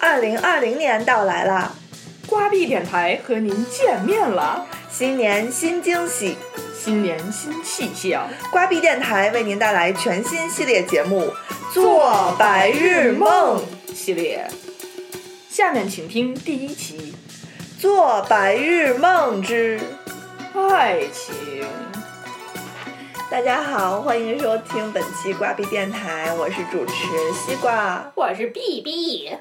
二零二零年到来了，瓜币电台和您见面了，新年新惊喜，新年新气象。瓜币电台为您带来全新系列节目《做白日梦》系列。下面请听第一期《做白日梦之爱情》。大家好，欢迎收听本期瓜币电台，我是主持人西瓜，我是 B B。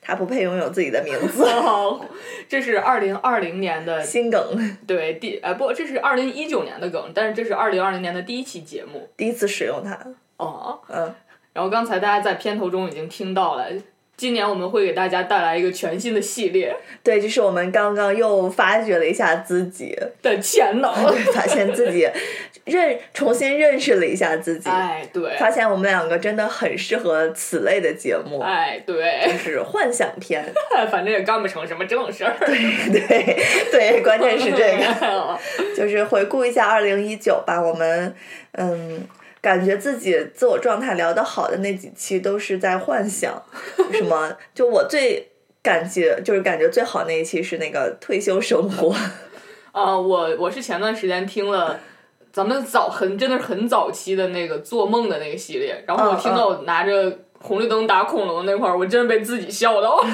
他不配拥有自己的名字。这是二零二零年的新梗，对第哎不，这是二零一九年的梗，但是这是二零二零年的第一期节目，第一次使用它。哦，嗯，然后刚才大家在片头中已经听到了。今年我们会给大家带来一个全新的系列，对，就是我们刚刚又发掘了一下自己的潜能，发现自己认重新认识了一下自己，哎，对，发现我们两个真的很适合此类的节目，哎，对，就是幻想片，反正也干不成什么正事儿，对对对，关键是这个 就是回顾一下二零一九吧，我们嗯。感觉自己自我状态聊得好的那几期都是在幻想，什么？就我最感觉就是感觉最好那一期是那个退休生活。啊，我我是前段时间听了咱们早很真的是很早期的那个做梦的那个系列，然后我听到拿着红绿灯打恐龙那块儿，我真被自己笑到。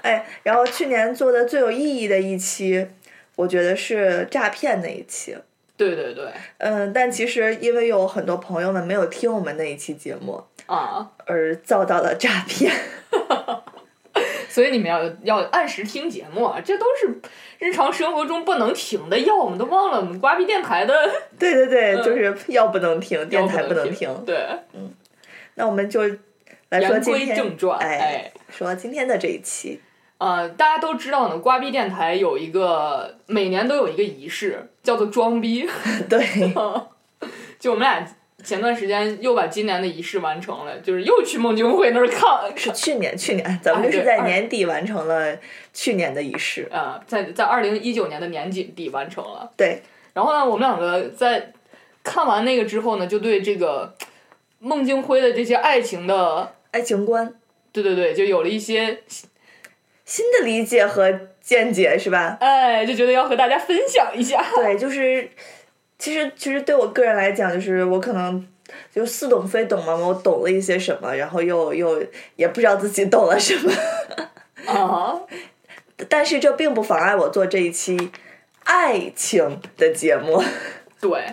哎，然后去年做的最有意义的一期，我觉得是诈骗那一期。对对对，嗯，但其实因为有很多朋友们没有听我们那一期节目啊，而遭到了诈骗，所以你们要要按时听节目啊，这都是日常生活中不能停的药，我们都忘了我们瓜逼电台的。对对对，就是药不能停，电台不能停。对，嗯，那我们就来说今天，哎，说今天的这一期。呃，大家都知道呢，瓜逼电台有一个每年都有一个仪式，叫做装逼。对，就我们俩前段时间又把今年的仪式完成了，就是又去孟京辉那儿看。是去年，去年咱们就是在年底完成了去年的仪式。啊，在在二零一九年的年底底完成了。对。然后呢，我们两个在看完那个之后呢，就对这个孟京辉的这些爱情的爱情观，对对对，就有了一些。新的理解和见解是吧？哎，就觉得要和大家分享一下。对，就是其实其实对我个人来讲，就是我可能就似懂非懂嘛，我懂了一些什么，然后又又也不知道自己懂了什么。啊！但是这并不妨碍我做这一期爱情的节目。对，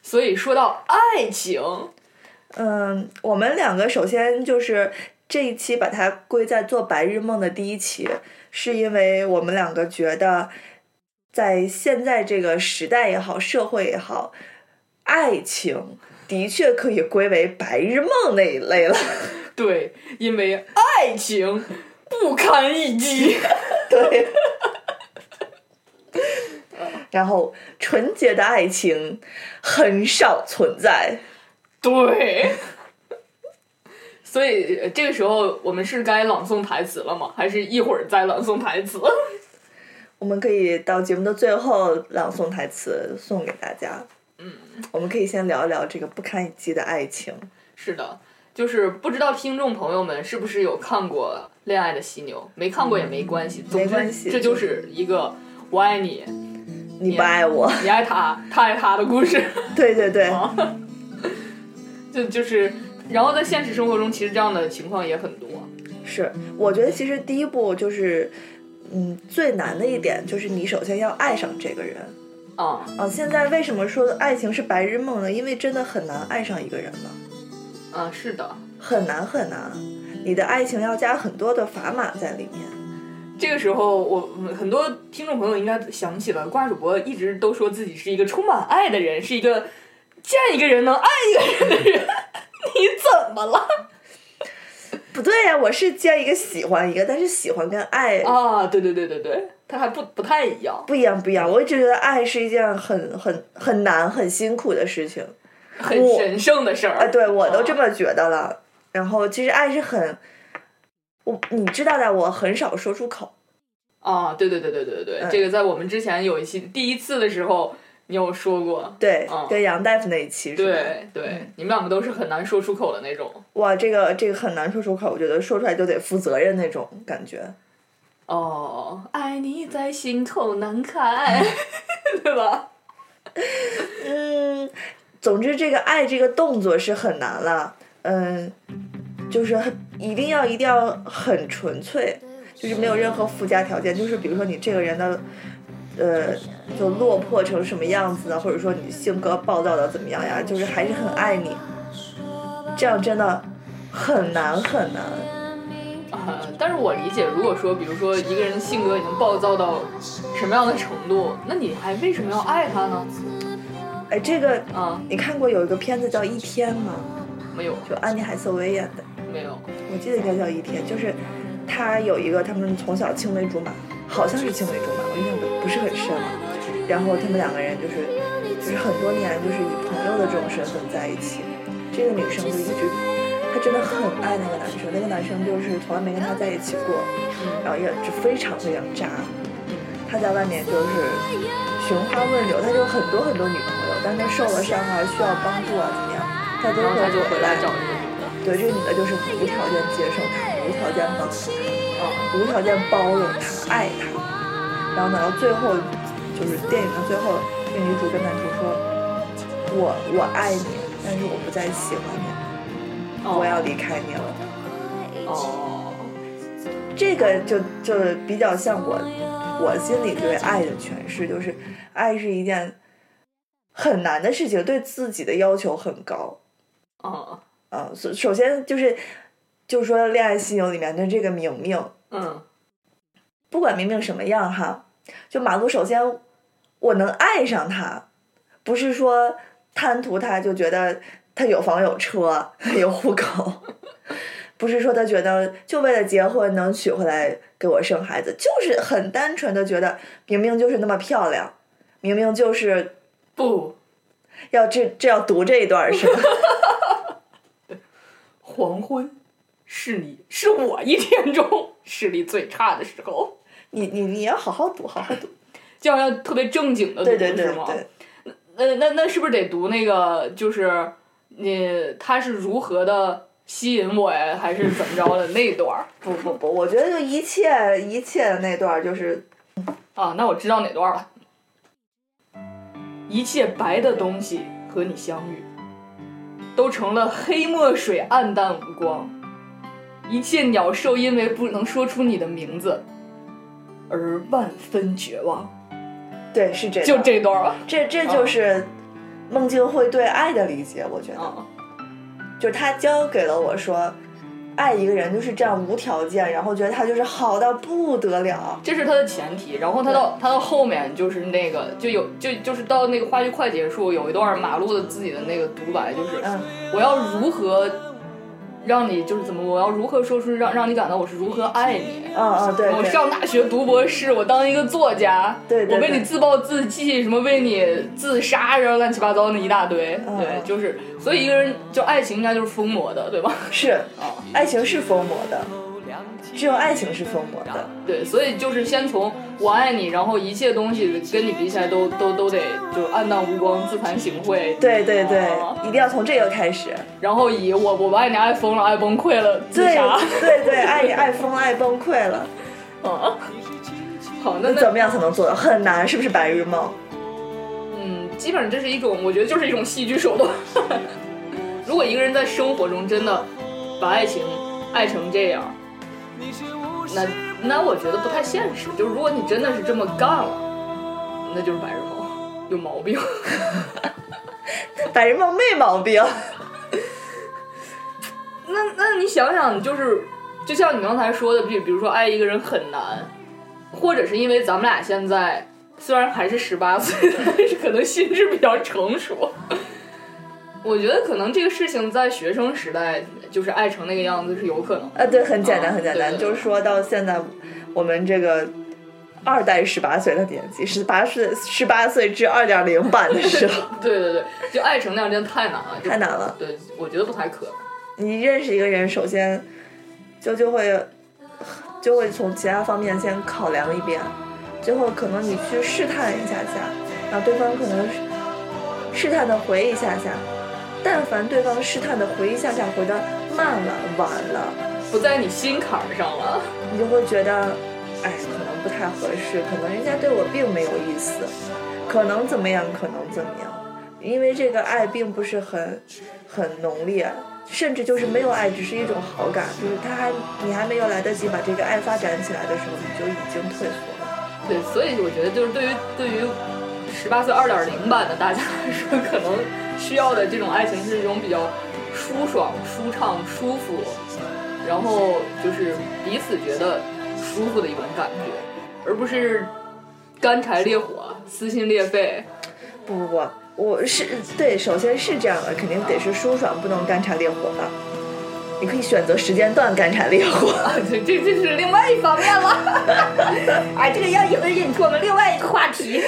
所以说到爱情，嗯，我们两个首先就是。这一期把它归在做白日梦的第一期，是因为我们两个觉得，在现在这个时代也好，社会也好，爱情的确可以归为白日梦那一类了。对，因为爱情不堪一击。对。然后，纯洁的爱情很少存在。对。所以这个时候，我们是该朗诵台词了吗？还是一会儿再朗诵台词？我们可以到节目的最后朗诵台词送给大家。嗯，我们可以先聊一聊这个不堪一击的爱情。是的，就是不知道听众朋友们是不是有看过《恋爱的犀牛》？没看过也没关系，没关系，这就是一个我爱你，你不爱我，你爱他，他爱他的故事。对对对，就就是。然后在现实生活中，其实这样的情况也很多。是，我觉得其实第一步就是，嗯，最难的一点就是你首先要爱上这个人。啊啊！现在为什么说爱情是白日梦呢？因为真的很难爱上一个人了。啊，是的，很难很难。你的爱情要加很多的砝码在里面。这个时候，我很多听众朋友应该想起了瓜主播一直都说自己是一个充满爱的人，是一个见一个人能爱一个人的人。你怎么了？不对呀，我是见一个喜欢一个，但是喜欢跟爱啊，对对对对对，它还不不太一样，不一样不一样。我一直觉得爱是一件很很很难很辛苦的事情，很神圣的事儿。啊，对我都这么觉得了。然后其实爱是很，我你知道的，我很少说出口。啊，对对对对对对，这个在我们之前有一期第一次的时候。你有说过。对，嗯跟杨大夫那一期是吧？对对，你们两个都是很难说出口的那种。哇，这个这个很难说出口，我觉得说出来就得负责任那种感觉。哦，爱你在心头难开，对吧？嗯，总之这个爱这个动作是很难了，嗯，就是很一定要一定要很纯粹，就是没有任何附加条件，就是比如说你这个人的，呃，就落魄成什么样子啊，或者说你性格暴躁的怎么样呀，就是还是很爱你，这样真的很难很难。啊，但是我理解，如果说，比如说一个人性格已经暴躁到什么样的程度，那你还为什么要爱他呢？哎，这个啊，你看过有一个片子叫《一天》吗？没有，就安妮海瑟薇演的。没有。我记得应该叫一天，就是他有一个他们从小青梅竹马，好像是青梅竹马，我印象不不是很深了。然后他们两个人就是就是很多年就是以朋友的这种身份在一起。这个女生就一直，她真的很爱那个男生，那个男生就是从来没跟她在一起过，然后也就非常非常渣。他在外面就是寻花问柳，他就很多很多女朋友，但他受了伤啊，需要帮助啊，怎么样，他都会回来找这个女的。对，这个女的就是无条件接受他，无条件帮助他，啊，无条件包容他，爱他。然后最后就是电影的最后，那女主跟男主说：“我我爱你，但是我不再喜欢你，我要离开你了。哦，”这个就就比较像我我心里对爱的诠释，就是爱是一件很难的事情，对自己的要求很高。哦，嗯，首首先就是，就是说《恋爱犀牛》里面的这个明明，嗯，不管明明什么样哈，就马路首先我能爱上他，不是说贪图他就觉得他有房有车 有户口，不是说他觉得就为了结婚能娶回来给我生孩子，就是很单纯的觉得明明就是那么漂亮，明明就是不，要这这要读这一段是吧？黄昏是你是我一天中视力最差的时候，你你你要好好读，好好读。这样要特别正经的读对对对是吗？对，那那那是不是得读那个就是你他是如何的吸引我呀，还是怎么着的那段儿 不不不，我觉得就一切一切的那段儿就是啊？那我知道哪段了。一切白的东西和你相遇，都成了黑墨水，暗淡无光。一切鸟兽因为不能说出你的名字，而万分绝望。对是这就这段儿。这这就是孟京辉对爱的理解，我觉得，嗯，就是他教给了我说，爱一个人就是这样无条件，然后觉得他就是好到不得了。这是他的前提，然后他到他到后面就是那个就有就就是到那个话剧快结束，有一段马路的自己的那个独白，就是嗯，我要如何让你就是怎么我要如何说出让让你感到我是如何爱你。嗯嗯，对我，上大学读博士，我当一个作家，对我为你自暴自弃，什么为你自杀，然后乱七八糟那一大堆，嗯对，就是，所以一个人就爱情应该就是疯魔的，对吧？是啊，爱情是疯魔的，只有爱情是疯魔的。对，所以就是先从我爱你，然后一切东西跟你比起来都都都得就暗淡无光、自惭形秽，对对对啊，一定要从这个开始。然后以我我不爱你爱疯了、爱崩溃了自对杀，对对，爱你爱疯了，爱崩溃了，啊，好，那怎么样才能做到？很难，是不是白日梦？嗯，基本上这是一种，我觉得就是一种戏剧手段。如果一个人在生活中真的把爱情爱成这样，那那我觉得不太现实。就是如果你真的是这么干了，那就是白日梦，有毛病。白日梦没毛病。那那你想想，就是就像你刚才说的，比比如说爱一个人很难，或者是因为咱们俩现在虽然还是十八岁，但是可能心智比较成熟。我觉得可能这个事情在学生时代就是爱成那个样子是有可能的。啊，对，很简单，啊很简单，就是说到现在，我们这个二代十八岁的年纪，十八岁十八岁至二点零版的时候，对对对，就爱成那样真的太难了，太难了。对，我觉得不太可能。你认识一个人，首先就就会就会从其他方面先考量一遍，最后可能你去试探一下下，然后对方可能试探的回一下下，但凡对方试探的回一下下回的慢了、晚了，不在你心坎儿上了，你就会觉得，哎，可能不太合适，可能人家对我并没有意思，可能怎么样，可能怎么样，因为这个爱并不是很很浓烈。甚至就是没有爱，只是一种好感，就是他还你还没有来得及把这个爱发展起来的时候，你就已经退缩了。对，所以我觉得就是对于对于十八岁二点零版的大家来说，可能需要的这种爱情是一种比较舒爽、舒畅、舒服，然后就是彼此觉得舒服的一种感觉，而不是干柴烈火、撕心裂肺。不不不。我是对，首先是这样的，肯定得是舒爽，不能干柴烈火的。你可以选择时间段干柴烈火，这这这是另外一方面了。哎，这个要引引出我们另外一个话题。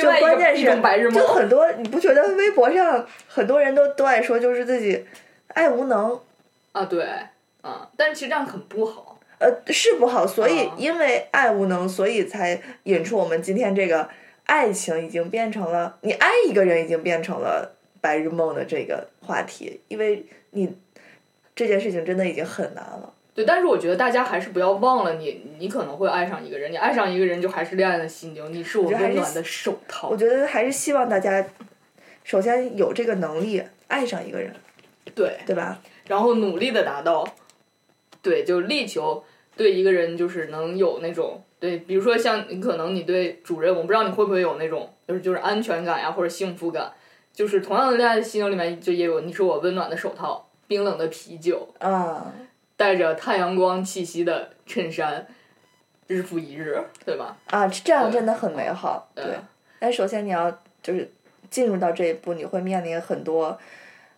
就关键是，就很多，你不觉得微博上很多人都都爱说，就是自己爱无能。啊，对，啊，但是其实这样很不好。呃，是不好，所以因为爱无能，所以才引出我们今天这个。爱情已经变成了你爱一个人，已经变成了白日梦的这个话题，因为你这件事情真的已经很难了。对，但是我觉得大家还是不要忘了，你你可能会爱上一个人，你爱上一个人就还是恋爱的犀牛，你是我温暖的手套。我觉得还是希望大家首先有这个能力爱上一个人，对对吧？然后努力的达到，对，就力求对一个人就是能有那种。对，比如说像你可能你对主任，我不知道你会不会有那种就是就是安全感呀或者幸福感，就是同样的恋爱心流里面就也有你是我温暖的手套，冰冷的啤酒，啊，带着太阳光气息的衬衫，日复一日，对吧？啊，这样真的很美好。对，但首先你要就是进入到这一步，你会面临很多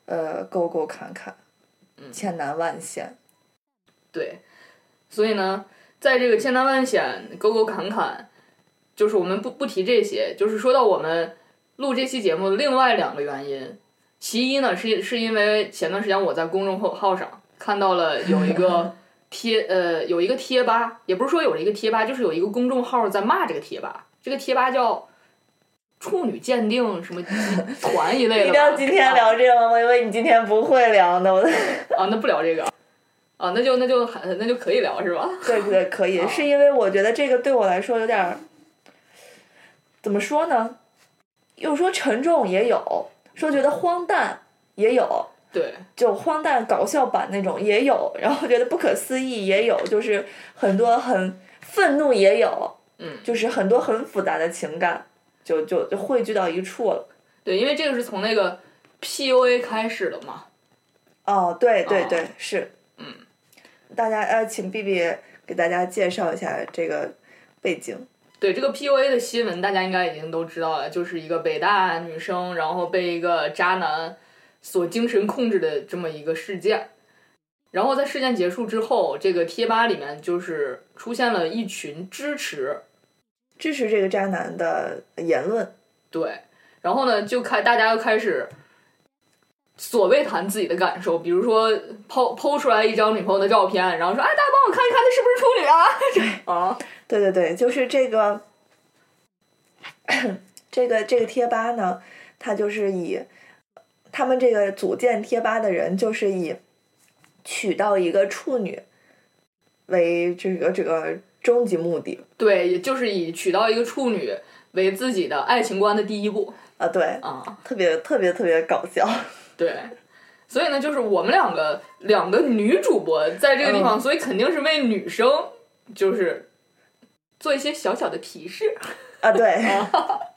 呃沟沟坎坎，千难万险。对，所以呢。在这个千难万险、沟沟坎坎，就是我们不不提这些，就是说到我们录这期节目的另外两个原因。其一呢，是是因为前段时间我在公众号号上看到了有一个贴呃有一个贴吧，也不是说有一个贴吧，就是有一个公众号在骂这个贴吧。这个贴吧叫处女鉴定什么团一类的。一定要今天聊这个吗？我以为你今天不会聊呢。啊，那不聊这个。啊，那就那就还那就可以聊是吧？对对可以，是因为我觉得这个对我来说有点儿，怎么说呢？又说沉重也有，说觉得荒诞也有，对，就荒诞搞笑版那种也有，然后觉得不可思议也有，就是很多很愤怒也有，嗯，就是很多很复杂的情感，就就就汇聚到一处了。对，因为这个是从那个 PUA 开始的嘛。哦，对对对，是，嗯。大家呃，请 B B 给大家介绍一下这个背景。对这个 P U A 的新闻，大家应该已经都知道了，就是一个北大女生，然后被一个渣男所精神控制的这么一个事件。然后在事件结束之后，这个贴吧里面就是出现了一群支持支持这个渣男的言论。对，然后呢，就开大家又开始。所谓谈自己的感受，比如说抛抛出来一张女朋友的照片，然后说：“哎，大家帮我看一看，她是不是处女啊？” 啊，对对对，就是这个，这个这个贴吧呢，它就是以他们这个组建贴吧的人，就是以娶到一个处女为这个这个终极目的。对，也就是以娶到一个处女为自己的爱情观的第一步。啊，对，啊，特别特别特别搞笑。对，所以呢，就是我们两个两个女主播在这个地方，所以肯定是为女生就是做一些小小的提示啊。对，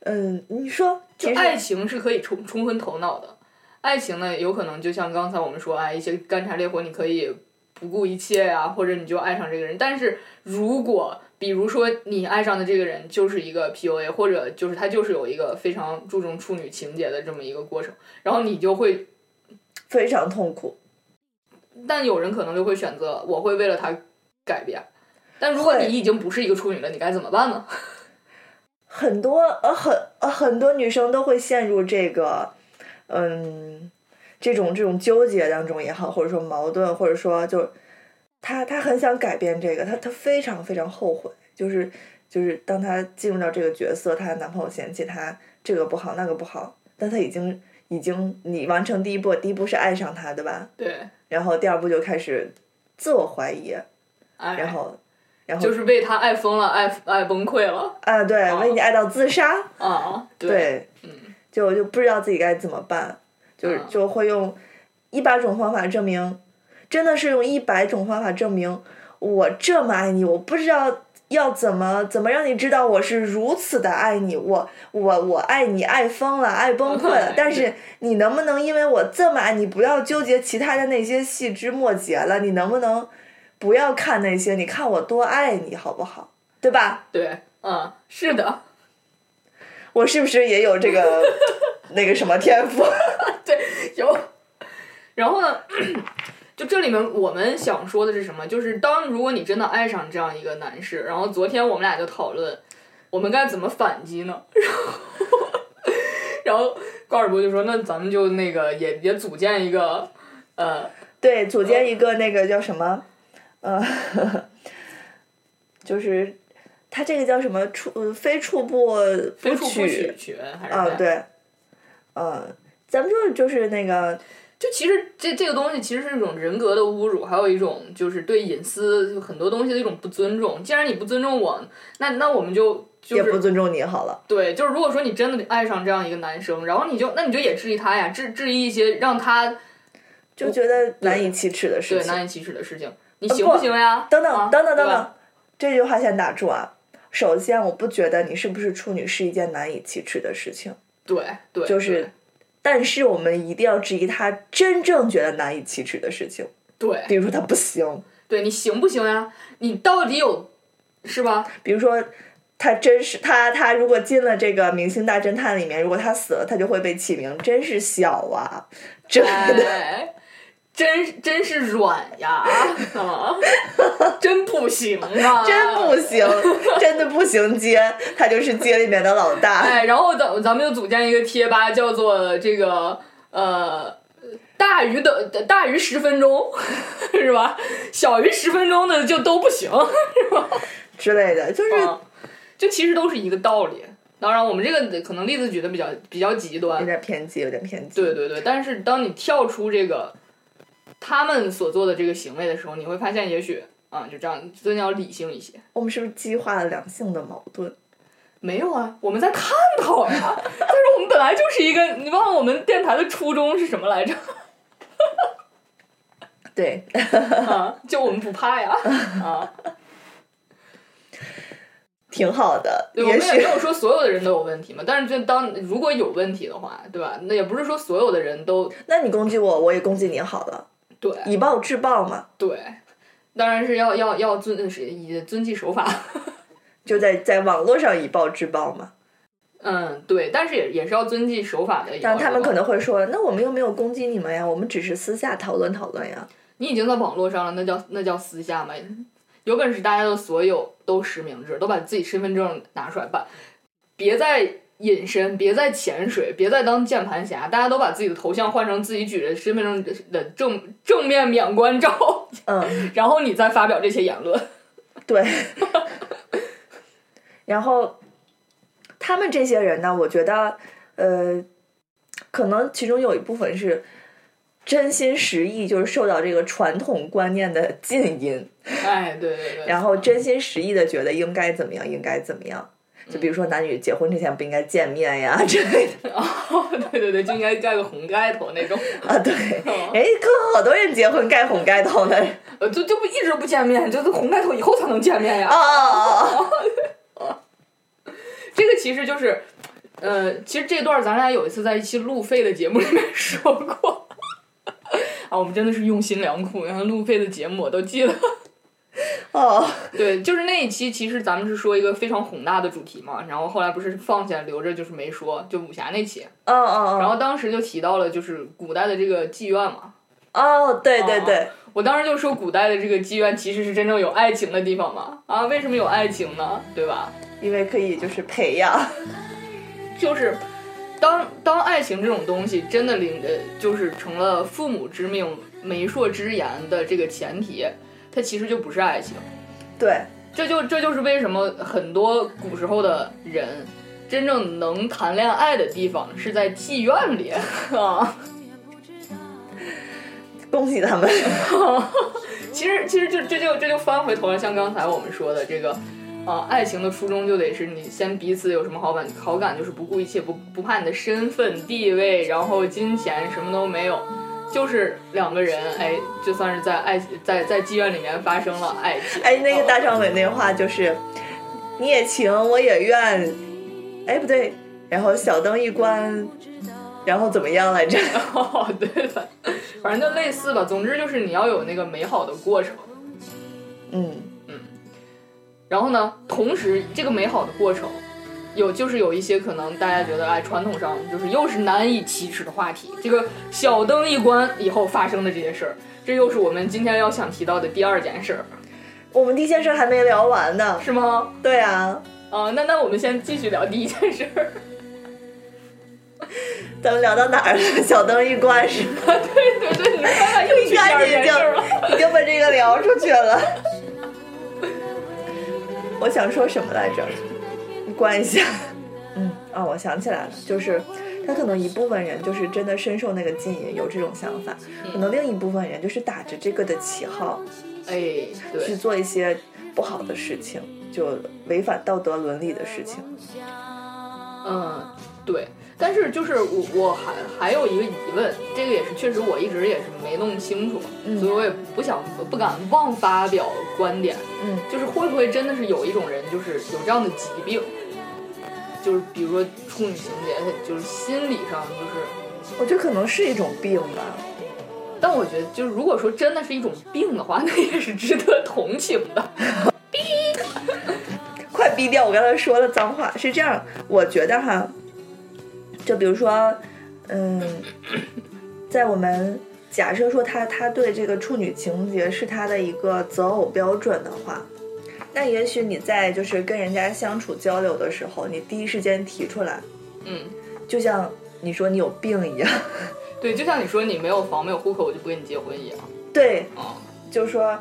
嗯，你说，就爱情是可以冲冲昏头脑的，爱情呢，有可能就像刚才我们说，哎，一些干柴烈火，你可以不顾一切呀，或者你就爱上这个人，但是如果。比如说，你爱上的这个人就是一个 PUA，或者就是他就是有一个非常注重处女情节的这么一个过程，然后你就会非常痛苦。但有人可能就会选择，我会为了他改变。但如果你已经不是一个处女了，你该怎么办呢？很多呃很呃很多女生都会陷入这个嗯这种这种纠结当中也好，或者说矛盾，或者说就。她她很想改变这个，她她非常非常后悔，就是就是当她进入到这个角色，她的男朋友嫌弃她这个不好那个不好，但她已经已经你完成第一步，第一步是爱上他，对吧？对，然后第二步就开始自我怀疑，哎，然后然后就是为他爱疯了，爱爱崩溃了。啊，对，为你爱到自杀，啊，对，嗯，就就不知道自己该怎么办，就是嗯。就会用一百种方法证明，真的是用一百种方法证明我这么爱你，我不知道要怎么怎么让你知道我是如此的爱你，我我我爱你爱疯了，爱崩溃了，但是 你能不能因为我这么爱你，不要纠结其他的那些细枝末节了，你能不能不要看那些，你看我多爱你好不好？对吧？对，嗯，是的，我是不是也有这个 那个什么天赋？对，有。然后呢，就这里面我们想说的是什么？就是当如果你真的爱上这样一个男士，然后昨天我们俩就讨论，我们该怎么反击呢？然后，然后高尔博就说：“那咱们就那个也也组建一个，呃，对，组建一个那个叫什么，呃，就是他这个叫什么触呃非触不不取取群还是啊，怎样对，嗯，咱们说就是那个就其实这这个东西其实是一种人格的侮辱，还有一种就是对隐私就很多东西的一种不尊重。既然你不尊重我，那那我们就就是也不尊重你好了，对，就是如果说你真的爱上这样一个男生，然后你就那你就也质疑他呀，质质疑一些让他就觉得难以启齿的事情。难以启齿的事情，你行不行呀？等等啊等等等，等，这句话先打住啊！首先，我不觉得你是不是处女是一件难以启齿的事情，对对，就是，但是我们一定要质疑他真正觉得难以启齿的事情，对比如说他不行，对，你行不行呀？你到底有是吧？比如说，他真是他他如果进了这个《明星大侦探》里面，如果他死了，他就会被起名真是小啊，真的。哎，真真是软呀啊，真不行啊，真不行，真的不行街，他就是街里面的老大。哎，然后咱咱们就组建一个贴吧，叫做这个呃。大于的大于十分钟，是吧？小于十分钟的就都不行，是吧？之类的，就是、啊，就其实都是一个道理。当然，我们这个可能例子举的比较比较极端有，点偏激，有点偏激。对对对。但是当你跳出这个他们所做的这个行为的时候，你会发现，也许啊，就这样，真的要理性一些。我们是不是激化了两性的矛盾？没有啊，我们在探讨呀。但是我们本来就是一个，你忘了我们电台的初衷是什么来着？对，啊，就我们不怕呀，啊，挺好的。对，我们也没有说所有的人都有问题嘛。但是就当如果有问题的话，对吧？那也不是说所有的人都那你攻击我，我也攻击你好了，对以暴制暴嘛，对，当然是要要要遵是以遵纪守法。就在在网络上以暴制暴嘛。嗯，对，但是也也是要遵纪守法的。但他们可能会说，那我们又没有攻击你们呀，我们只是私下讨论讨论呀。你已经在网络上了，那叫那叫私下吗。有本事大家的所有都实名制，都把自己身份证拿出来办，别再隐身，别再潜水，别再当键盘侠，大家都把自己的头像换成自己举着身份证的正正面免冠照，嗯，然后你再发表这些言论。对。然后他们这些人呢，我觉得，呃，可能其中有一部分是真心实意，就是受到这个传统观念的禁音，哎，对对对。然后真心实意的觉得应该怎么样，应该怎么样。就比如说男女结婚之前不应该见面呀之类的哦，对对对，就应该盖个红盖头那种。啊，对，哎，可好多人结婚盖红盖头呢。呃，就就不一直不见面，就是红盖头以后才能见面呀。啊啊啊，这个其实就是，呃，其实这段咱俩有一次在一期路费的节目里面说过。啊，我们真的是用心良苦，然后路费的节目我都记得。哦，对，就是那一期，其实咱们是说一个非常宏大的主题嘛，然后后来不是放下留着，就是没说，就武侠那期，哦哦然后当时就提到了就是古代的这个妓院嘛，哦，对对对，我当时就说古代的这个妓院其实是真正有爱情的地方嘛，啊，为什么有爱情呢？对吧？因为可以就是培养，就是当当爱情这种东西真的领呃，就是成了父母之命、媒妁之言的这个前提，它其实就不是爱情。对，这就这就是为什么很多古时候的人真正能谈恋爱的地方是在妓院里啊。恭喜他们。其实其实就这就这就翻回头了，像刚才我们说的这个。啊，爱情的初衷就得是你先彼此有什么好感好感，就是不顾一切，不不怕你的身份地位，然后金钱什么都没有，就是两个人，哎，就算是在爱在在妓院里面发生了爱情。哎，那个大张伟那话就是，你也情我也愿，哎不对，然后小灯一关，然后怎么样来着？哦，对了，反正就类似吧。总之就是你要有那个美好的过程。嗯。然后呢？同时，这个美好的过程，有就是有一些可能大家觉得哎，传统上就是又是难以启齿的话题。这个小灯一关以后发生的这些事儿，这又是我们今天要想提到的第二件事儿。我们第一件事还没聊完呢，是吗？对啊。啊，那那我们先继续聊第一件事儿。咱们聊到哪儿了？小灯一关是吗？对对对，你看看又 第二件事儿了，已经把这个聊出去了。我想说什么来着？你关一下。嗯，哦，我想起来了，就是他可能一部分人就是真的深受那个禁淫，有这种想法；可能另一部分人就是打着这个的旗号，哎，去做一些不好的事情，就违反道德伦理的事情。嗯，对。但是就是我我还还有一个疑问，这个也是确实我一直也是没弄清楚，所以我也不想不敢妄发表观点。嗯，就是会不会真的是有一种人，就是有这样的疾病，就是比如说处女情节，他就是心理上就是，我觉得可能是一种病吧。但我觉得就是如果说真的是一种病的话，那也是值得同情的。逼，快逼掉！我刚才说的脏话，是这样，我觉得哈。就比如说，嗯，在我们假设说他他对这个处女情节是他的一个择偶标准的话，那也许你在就是跟人家相处交流的时候，你第一时间提出来，嗯，就像你说你有病一样，对，就像你说你没有房没有户口我就不跟你结婚一样，对，啊，就是说，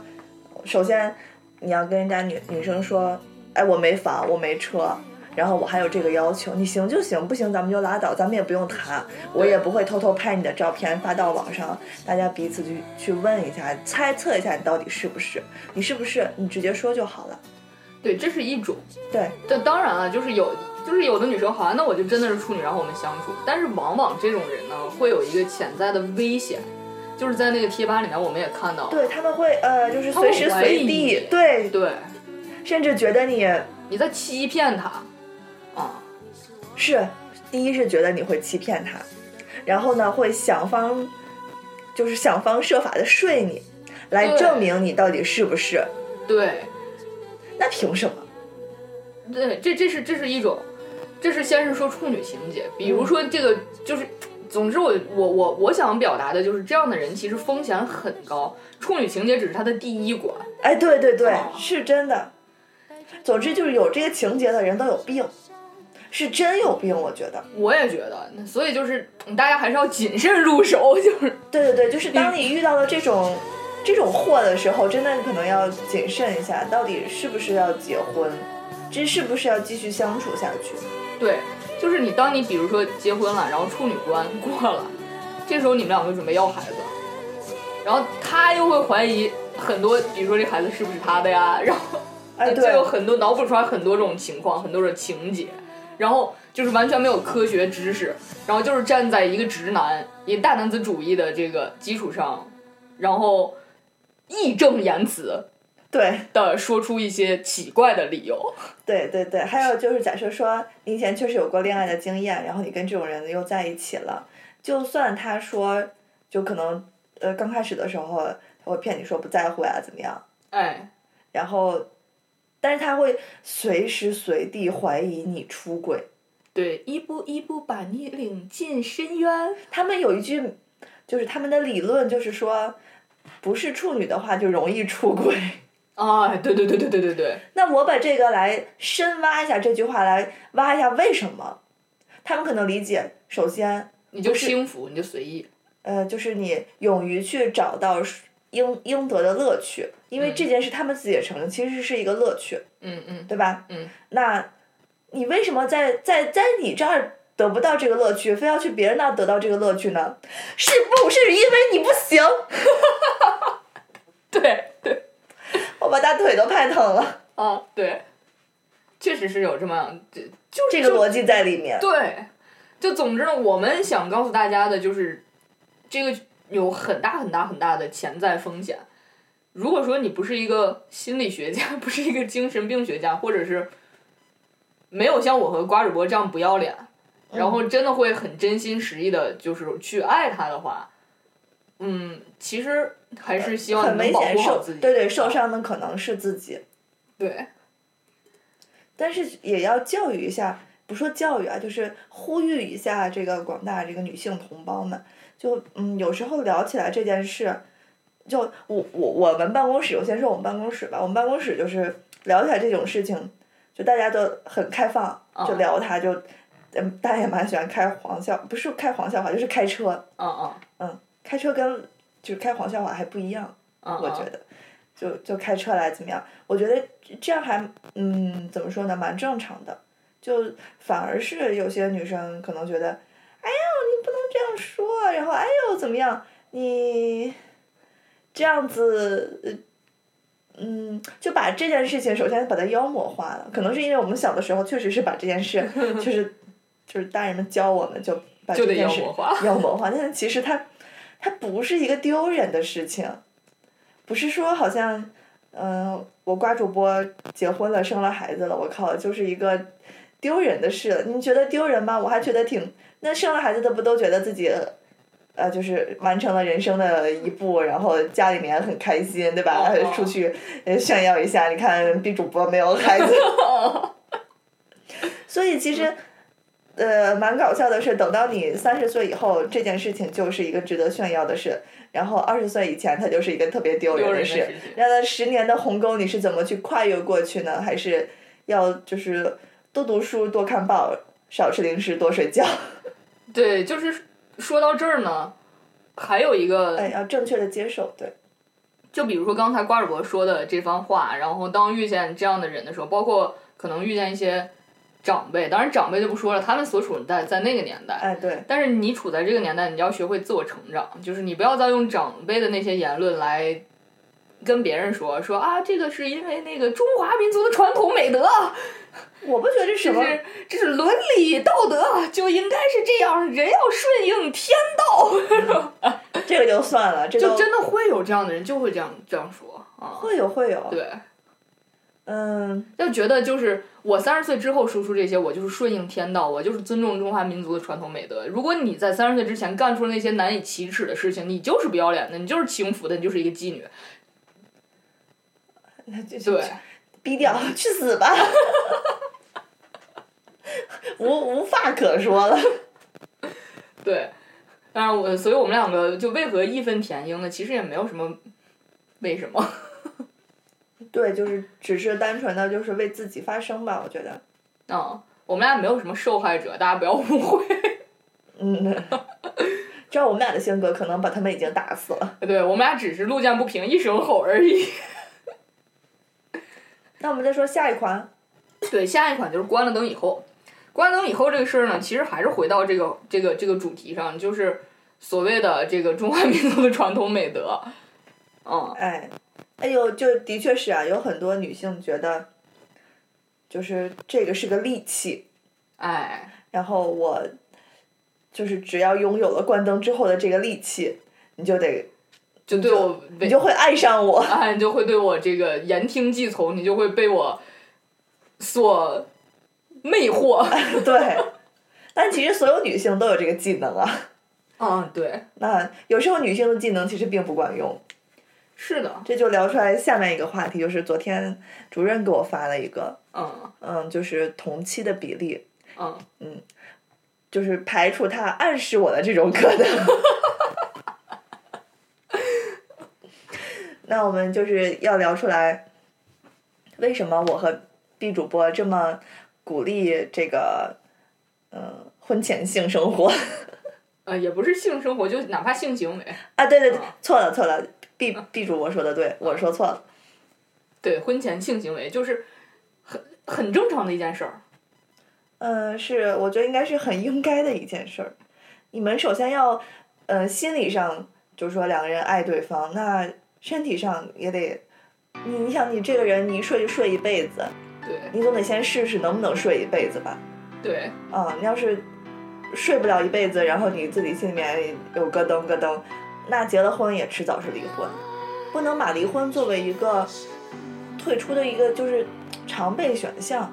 首先你要跟人家女女生说，哎，我没房，我没车。然后我还有这个要求，你行就行，不行咱们就拉倒，咱们也不用谈，我也不会偷偷拍你的照片发到网上，大家彼此去去问一下，猜测一下你到底是不是，你是不是，你直接说就好了。对，这是一种。对，但当然了，就是有，就是有的女生好像那我就真的是处女，然后我们相处，但是往往这种人呢，会有一个潜在的危险，就是在那个贴吧里面我们也看到，对他们会呃，就是随时随地，对对，甚至觉得你你在欺骗他。啊，是，第一是觉得你会欺骗他，然后呢会想方，就是想方设法的睡你，来证明你到底是不是。对，那凭什么？对，这这是这是一种，这是先是说处女情节，比如说这个就是，总之我我我我想表达的就是这样的人其实风险很高，处女情节只是他的第一关。哎，对对对，是真的。总之就是有这些情节的人都有病。是真有病，我觉得。我也觉得，所以就是大家还是要谨慎入手，就是。对对对，就是当你遇到了这种这种货的时候，真的可能要谨慎一下，到底是不是要结婚，这是不是要继续相处下去？对，就是你当你比如说结婚了，然后处女关过了，这时候你们两个准备要孩子，然后他又会怀疑很多，比如说这孩子是不是他的呀？然后就有很多脑补出来很多种情况，很多种情节。然后就是完全没有科学知识，然后就是站在一个直男、一大男子主义的这个基础上，然后义正言辞，对的说出一些奇怪的理由。对对对，还有就是假设说你以前确实有过恋爱的经验，然后你跟这种人又在一起了，就算他说就可能呃刚开始的时候他会骗你说不在乎呀怎么样，哎，然后。但是他会随时随地怀疑你出轨，对，一步一步把你领进深渊。他们有一句，就是他们的理论就是说，不是处女的话就容易出轨。啊，对对对对对对对。那我把这个来深挖一下这句话，来挖一下为什么？他们可能理解，首先你就轻浮，你就随意。呃，就是你勇于去找到应应得的乐趣，因为这件事他们自己也承认，其实是一个乐趣，嗯嗯对吧？嗯。那，你为什么在在在你这儿得不到这个乐趣，非要去别人那儿得到这个乐趣呢？是不是因为你不行？对对我把大腿都拍疼了，啊对，确实是有这么样，就就这个逻辑在里面。对，就总之呢，我们想告诉大家的就是，这个有很大很大很大的潜在风险。如果说你不是一个心理学家，不是一个精神病学家，或者是没有像我和瓜主播这样不要脸，然后真的会很真心实意的，就是去爱他的话，嗯，其实还是希望能保危险，受护好自己。对对，受啊伤的可能是自己，对，但是也要教育一下，不说教育啊，就是呼吁一下这个广大这个女性同胞们，就嗯，有时候聊起来这件事，就我我我们办公室，我先说我们办公室吧，我们办公室就是聊起来这种事情，就大家都很开放，就聊他，就嗯，大家也蛮喜欢开黄笑，不是开黄笑话，就是开车，嗯嗯开车跟就是开黄笑话还不一样。嗯，我觉得，就就开车来怎么样？我觉得这样还嗯怎么说呢，蛮正常的。就反而是有些女生可能觉得，哎呦你不能这样说，然后哎呦怎么样，你这样子，嗯，就把这件事情首先把它妖魔化了。可能是因为我们小的时候确实是把这件事，就是就是大人们教我们就把这件事妖魔化妖魔化，但是其实它它不是一个丢人的事情。不是说好像，嗯、我瓜主播结婚了，生了孩子了，我靠，就是一个丢人的事了。你觉得丢人吗？我还觉得挺……那生了孩子的不都觉得自己，呃，就是完成了人生的一步，然后家里面很开心，对吧？哦出去呃炫耀一下，你看 B 主播没有孩子，所以其实。呃，蛮搞笑的是，等到你三十岁以后，这件事情就是一个值得炫耀的事；然后二十岁以前，它就是一个特别丢人的的事。那那十年的鸿沟，你是怎么去跨越过去呢？还是要就是多读书、多看报、少吃零食、多睡觉？对，就是说到这儿呢，还有一个哎，要正确的接受，对，就比如说刚才瓜主播说的这番话，然后当遇见这样的人的时候，包括可能遇见一些长辈，当然长辈就不说了，他们所处在在那个年代，哎，对，但是你处在这个年代，你要学会自我成长，就是你不要再用长辈的那些言论来跟别人说说啊，这个是因为那个中华民族的传统美德，我不觉得这是什么，这是伦理道德，就应该是这样，人要顺应天道，这个就算了，这就真的会有这样的人，就会这样这样说啊，会有会有，对。嗯，就觉得就是我三十岁之后说出这些，我就是顺应天道，我就是尊重中华民族的传统美德。如果你在三十岁之前干出了那些难以启齿的事情，你就是不要脸的，你就是轻浮的，你就是一个妓女。对，逼掉，去死吧，无无话可说了。对。当然我，所以我们两个就为何义愤填膺呢？其实也没有什么为什么。对，就是只是单纯的就是为自己发声吧，我觉得。嗯、我们俩没有什么受害者，大家不要误会。嗯，照 我们俩的性格，可能把他们已经打死了。对我们俩只是路见不平一声吼而已。那我们再说下一款。对，下一款就是关了灯以后。关灯以后这个事儿呢，其实还是回到这个这个这个主题上，就是所谓的这个中华民族的传统美德。嗯，哎，哎呦，就的确是啊，有很多女性觉得，就是这个是个利器，哎，然后我就是只要拥有了关灯之后的这个利器，你就得，就对我你就会爱上我。哎，你就会对我这个言听计从，你就会被我所魅惑。对，但其实所有女性都有这个技能啊。嗯，对，那有时候女性的技能其实并不管用，是的，这就聊出来下面一个话题，就是昨天主任给我发了一个，嗯嗯，就是同期的比例，嗯，就是排除他暗示我的这种可能。那我们就是要聊出来，为什么我和 B 主播这么鼓励这个，嗯，婚前性生活 呃，也不是性生活，就哪怕性行为，啊？对对对啊，错了错了，B B 主播说的对，我说错了。对，婚前性行为就是很很正常的一件事儿。嗯，是，我觉得应该是很应该的一件事儿。你们首先要，呃，心理上就是说两个人爱对方，那身体上也得，你你想你这个人你一睡就睡一辈子，对你总得先试试能不能睡一辈子吧。对，啊，你要是睡不了一辈子，然后你自己心里面有咯噔咯噔，那结了婚也迟早是离婚，不能把离婚作为一个退出的一个就是常备选项。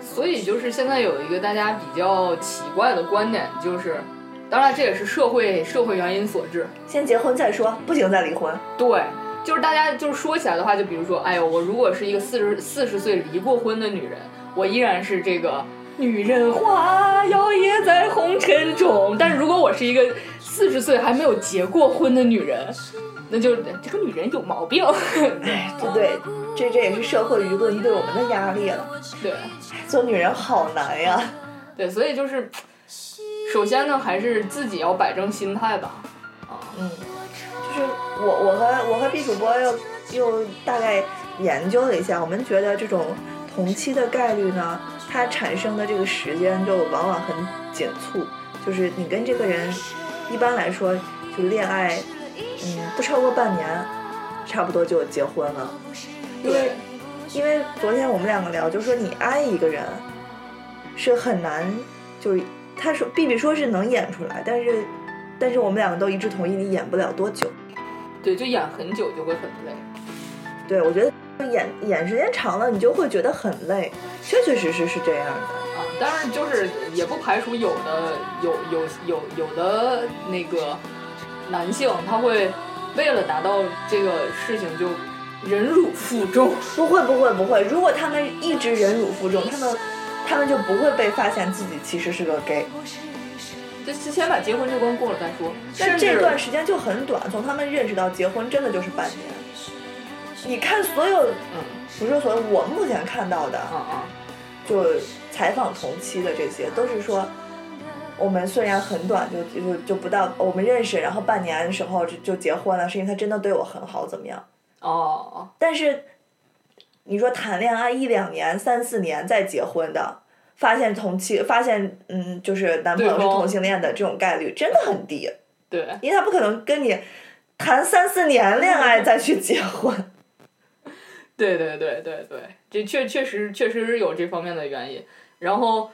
所以就是现在有一个大家比较奇怪的观点，就是，当然这也是社会社会原因所致。先结婚再说，不行再离婚。对，就是大家就是说起来的话，就比如说，哎呦，我如果是一个四十四十岁离过婚的女人，我依然是这个女人花摇曳在红尘中。但是如果我是一个四十岁还没有结过婚的女人，那就这个女人有毛病。哎，对对，这这也是社会舆论对我们的压力了。对做女人好难呀。对，所以就是，首先呢，还是自己要摆正心态吧。啊嗯，就是我我和我和 B 主播又又大概研究了一下，我们觉得这种同期的概率呢，它产生的这个时间就往往很紧促，就是你跟这个人一般来说就恋爱，嗯，不超过半年，差不多就结婚了，因为因为昨天我们两个聊，就说你爱一个人是很难，就是他说 B B 说是能演出来，但是但是我们两个都一致同意你演不了多久。对，就演很久就会很累。对，我觉得演演时间长了，你就会觉得很累，确确实实是这样的。啊，当然就是也不排除有的有有有有的那个男性他会为了达到这个事情就忍辱负重。不会不会不会，如果他们一直忍辱负重，他们他们就不会被发现自己其实是个 gay。就先把结婚这关过了再说。但这段时间就很短，从他们认识到结婚真的就是半年。你看所有，嗯不是所有，我目前看到的，啊啊，就采访同期的这些，都是说，我们虽然很短，就就就不到我们认识，然后半年的时候就就结婚了，是因为他真的对我很好，怎么样？哦，但是，你说谈恋爱一两年、三四年再结婚的，发现同期发现嗯，就是男朋友是同性恋的这种概率真的很低，对因为他不可能跟你谈三四年恋爱再去结婚。对对对对对，这确确实确实是有这方面的原因。然后，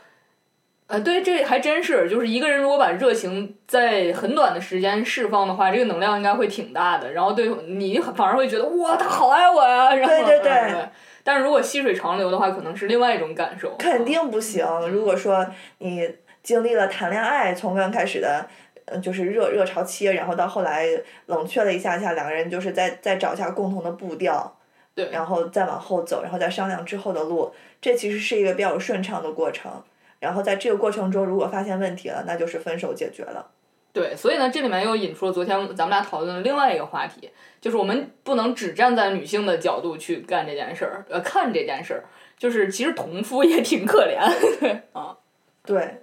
呃，对，这还真是，就是一个人如果把热情在很短的时间释放的话，这个能量应该会挺大的。然后对你反而会觉得哇，他好爱我呀。然后对对对嗯对。但是如果细水长流的话，可能是另外一种感受。肯定不行。如果说你经历了谈恋爱，从刚开始的，嗯，就是热热潮期，然后到后来冷却了一下下，两个人就是再再找一下共同的步调，对，然后再往后走，然后再商量之后的路，这其实是一个比较顺畅的过程。然后在这个过程中，如果发现问题了，那就是分手解决了。对，所以呢，这里面又引出了昨天咱们俩讨论的另外一个话题，就是我们不能只站在女性的角度去干这件事儿，呃，看这件事儿，就是其实同夫也挺可怜，对啊，对，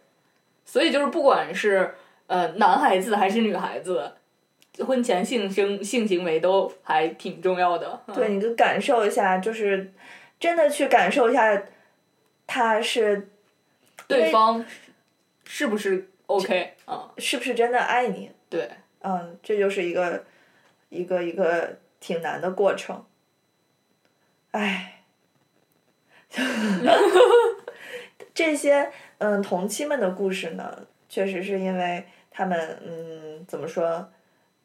所以就是不管是呃男孩子还是女孩子，婚前性生性行为都还挺重要的。嗯对，你就感受一下，就是真的去感受一下，他是对方是不是 OK 嗯？是不是真的爱你。对，嗯，这就是一个一个一个挺难的过程。唉，这些嗯同期们的故事呢，确实是因为他们嗯怎么说，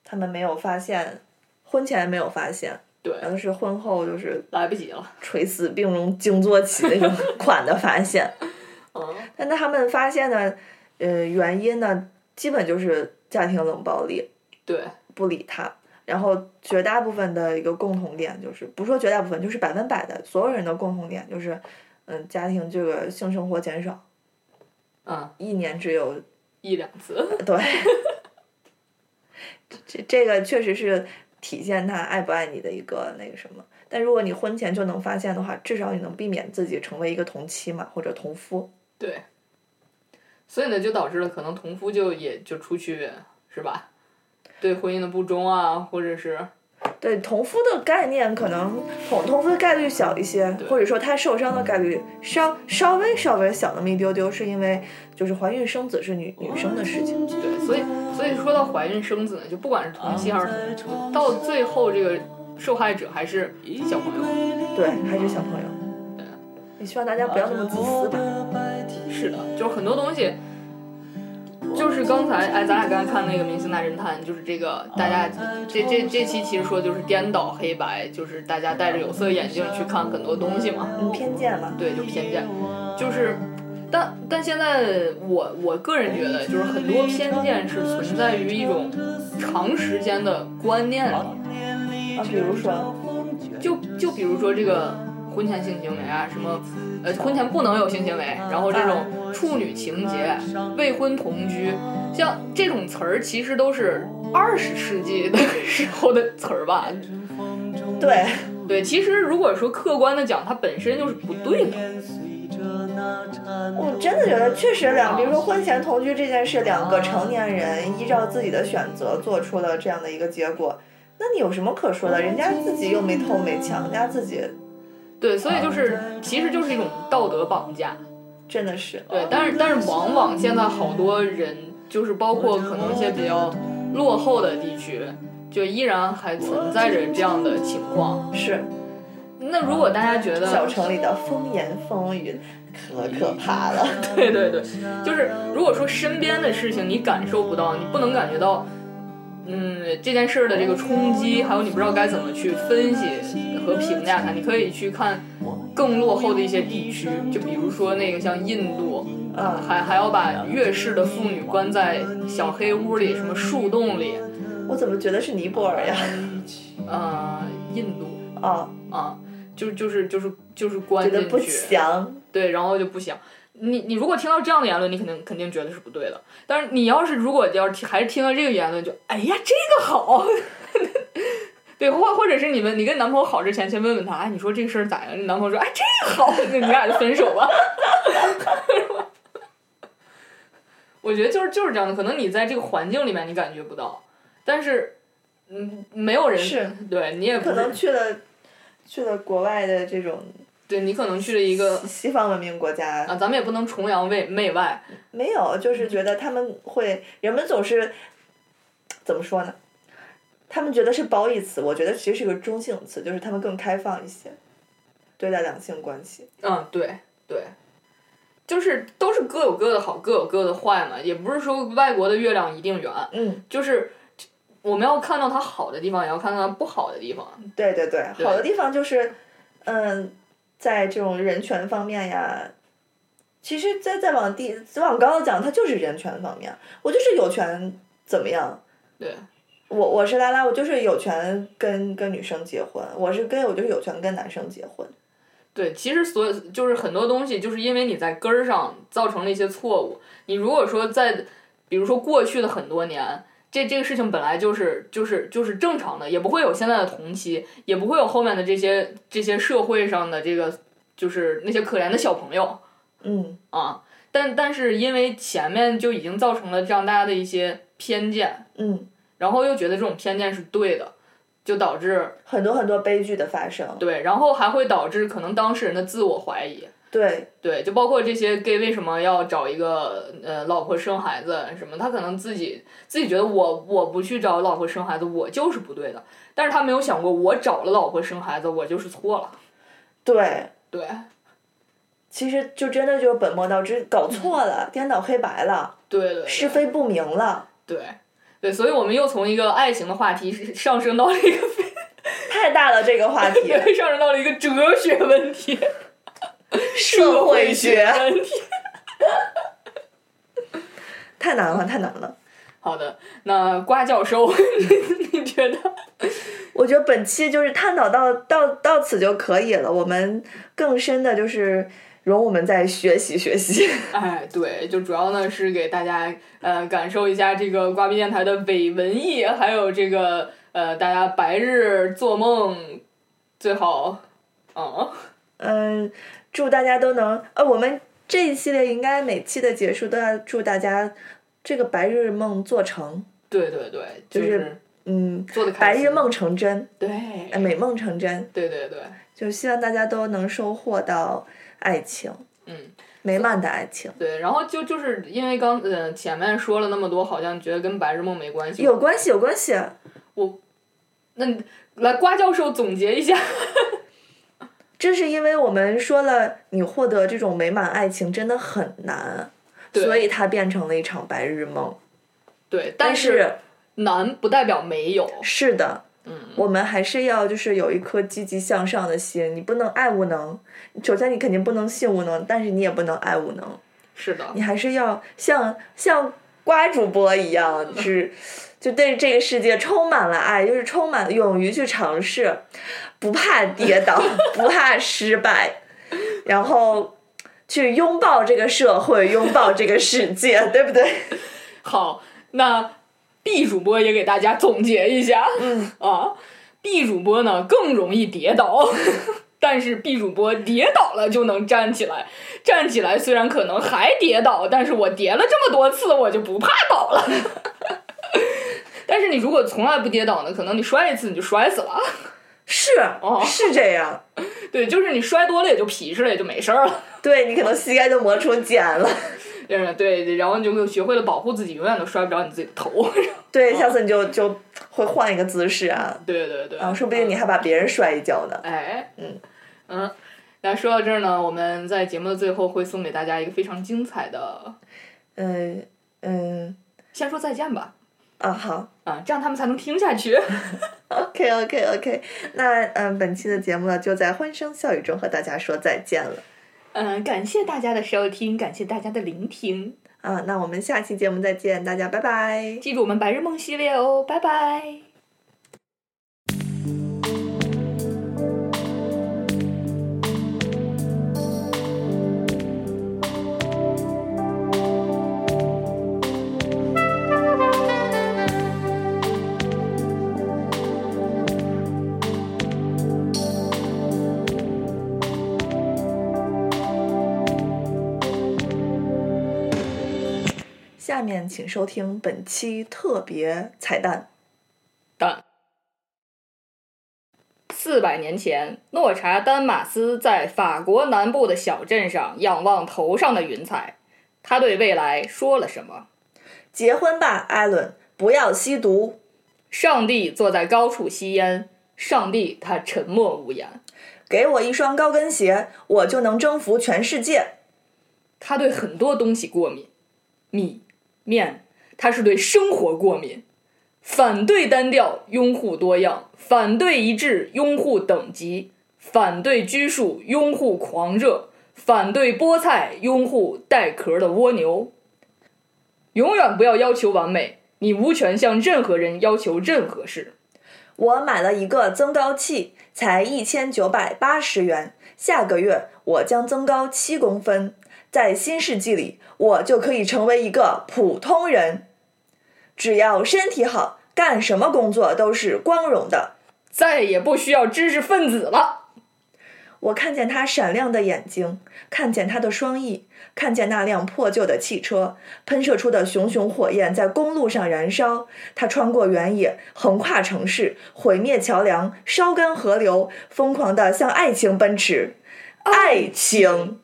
他们没有发现，婚前没有发现，对，然后是婚后就是来不及了。垂死病中惊坐起那种 款的发现。嗯，但他们发现的呃原因呢，基本就是家庭冷暴力。对，不理他。然后绝大部分的一个共同点就是，不说绝大部分，就是百分百的所有人的共同点就是，嗯，家庭这个性生活减少，嗯，一年只有一两次。对，这这个确实是体现他爱不爱你的一个那个什么。但如果你婚前就能发现的话，至少你能避免自己成为一个同妻嘛，或者同夫。对，所以呢，就导致了可能同夫就也就出去是吧？对婚姻的不忠啊，或者是对同夫的概念可能同同夫的概率小一些，或者说他受伤的概率稍稍微稍微小那么一丢丢，是因为就是怀孕生子是女女生的事情。对，所以所以说到怀孕生子呢，就不管是同妻还是同到最后这个受害者还是小朋友。对，还是小朋友。对也希望大家不要那么自私吧。是的，就是很多东西，就是刚才哎，咱俩刚才看那个《明星大侦探》，就是这个大家这这这期其实说就是颠倒黑白，就是大家戴着有色眼镜去看很多东西嘛。嗯，偏见嘛。对，就偏见，就是，但但现在我我个人觉得，就是很多偏见是存在于一种长时间的观念里。啊，比如说，就就比如说这个婚前性行为啊，什么呃婚前不能有性行为，然后这种处女情节、未婚同居，像这种词儿其实都是二十世纪的 时候的词儿吧？对，对，其实如果说客观的讲，它本身就是不对的。我真的觉得确实两，比如说婚前同居这件事，两个成年人依照自己的选择做出了这样的一个结果，那你有什么可说的？人家自己又没偷没抢，人家自己对，所以就是其实就是一种道德绑架。真的是。对，但是但是往往现在好多人，就是包括可能一些比较落后的地区，就依然还存在着这样的情况。是。那如果大家觉得小城里的风言风语可可怕了，对对对，就是如果说身边的事情你感受不到，你不能感觉到，嗯，这件事儿的这个冲击，还有你不知道该怎么去分析和评价它，你可以去看更落后的一些地区，就比如说那个像印度，嗯，还还要把越氏的妇女关在小黑屋里，什么树洞里。我怎么觉得是尼泊尔呀？呃，印度。啊啊。就就是就是就是关进去，不祥。对，然后就不祥。你你如果听到这样的言论，你肯定肯定觉得是不对的。但是你要是如果要是还是听到这个言论，就哎呀这个好，对，或或者是你们你跟男朋友好之前，先问问他，哎，你说这个事儿咋样？你男朋友说，哎，这个好，那你俩就分手吧。我觉得就是就是这样的，可能你在这个环境里面你感觉不到，但是嗯，没有人是对你也可能去了。去了国外的这种，对你可能去了一个西方文明国家啊，咱们也不能崇洋媚媚外。没有，就是觉得他们会，人们总是怎么说呢？他们觉得是褒义词，我觉得其实是个中性词，就是他们更开放一些，对待两性关系。嗯，对对，就是都是各有各的好，各有各的坏嘛，也不是说外国的月亮一定圆。嗯。就是。我们要看到它好的地方，也要看到它不好的地方。对对对，好的地方就是，嗯，在这种人权方面呀，其实再再往低、再往高的讲，它就是人权方面。我就是有权怎么样？对。我我是拉拉，我就是有权跟跟女生结婚，我是跟我就是有权跟男生结婚。对，其实所有就是很多东西，就是因为你在根儿上造成了一些错误。你如果说在，比如说过去的很多年。这这个事情本来就是就是就是正常的，也不会有现在的同期，也不会有后面的这些这些社会上的这个就是那些可怜的小朋友，嗯啊，但但是因为前面就已经造成了这样大家的一些偏见，嗯，然后又觉得这种偏见是对的，就导致很多很多悲剧的发生，对，然后还会导致可能当事人的自我怀疑。对对，就包括这些 gay 为什么要找一个呃老婆生孩子什么？他可能自己自己觉得我我不去找老婆生孩子，我就是不对的。但是他没有想过，我找了老婆生孩子，我就是错了。对对，其实就真的就本末倒置，搞错了，颠倒黑白了，对对，是非不明了。对对，所以我们又从一个爱情的话题上升到了一个太大了这个话题，上升到了一个哲学问题。社会学，太难了，太难了。好的，那瓜教授，你觉得？我觉得本期就是探讨到到到此就可以了。我们更深的就是容我们再学习学习。哎，对，就主要呢是给大家呃感受一下这个瓜逼电台的伪文艺，还有这个呃大家白日做梦最好，嗯嗯。祝大家都能呃，我们这一系列应该每期的结束都要祝大家这个白日梦做成。对对对，就就是嗯，做的白日梦成真，对，呃美梦成真，对对对，就希望大家都能收获到爱情，嗯。美满的爱情。对，然后就就是因为刚呃前面说了那么多，好像觉得跟白日梦没关系。有关系，有关系。我那你来瓜教授总结一下。这是因为我们说了，你获得这种美满爱情真的很难，所以它变成了一场白日梦。对，但是难不代表没有。是的，嗯，我们还是要就是有一颗积极向上的心，你不能爱无能。首先，你肯定不能性无能，但是你也不能爱无能，是的，你还是要像像瓜主播一样，是就对这个世界充满了爱，就是充满勇于去尝试，不怕跌倒，不怕失败，然后去拥抱这个社会，拥抱这个世界，对不对？好，那 B 主播也给大家总结一下。嗯啊，B 主播呢更容易跌倒。但是 B 主播跌倒了就能站起来，站起来虽然可能还跌倒，但是我跌了这么多次，我就不怕倒了。但是你如果从来不跌倒呢，可能你摔一次你就摔死了。是哦。是这样，对，就是你摔多了也就皮实了，也就没事儿了。对你可能膝盖就磨出茧了，嗯，对，然后你就学会了保护自己，永远都摔不着你自己的头。对，下次你就就会换一个姿势啊，对对对，然后说不定你还把别人摔一跤呢。哎，嗯。嗯，那说到这儿呢，我们在节目的最后会送给大家一个非常精彩的，嗯嗯。先说再见吧，啊好啊，这样他们才能听下去。，OK OK OK，那嗯本期的节目呢就在欢声笑语中和大家说再见了嗯，感谢大家的收听，感谢大家的聆听，啊，那我们下期节目再见，大家拜拜。记住我们白日梦系列哦，拜拜。下面请收听本期特别彩蛋。蛋四百年前，诺查丹马斯在法国南部的小镇上仰望头上的云彩，他对未来说了什么？结婚吧，艾伦，不要吸毒。上帝坐在高处吸烟，上帝他沉默无言。给我一双高跟鞋，我就能征服全世界。他对很多东西过敏，米、面，他是对生活过敏。反对单调，拥护多样；反对一致，拥护等级；反对拘束，拥护狂热；反对菠菜，拥护带壳的蜗牛。永远不要要求完美，你无权向任何人要求任何事。我买了一个增高器，才一千九百八十元。下个月我将增高七公分，在新世纪里，我就可以成为一个普通人。只要身体好，干什么工作都是光荣的。再也不需要知识分子了。我看见他闪亮的眼睛，看见他的双翼，看见那辆破旧的汽车喷射出的熊熊火焰在公路上燃烧。他穿过原野，横跨城市，毁灭桥梁，烧干河流，疯狂地向爱情奔驰。爱情。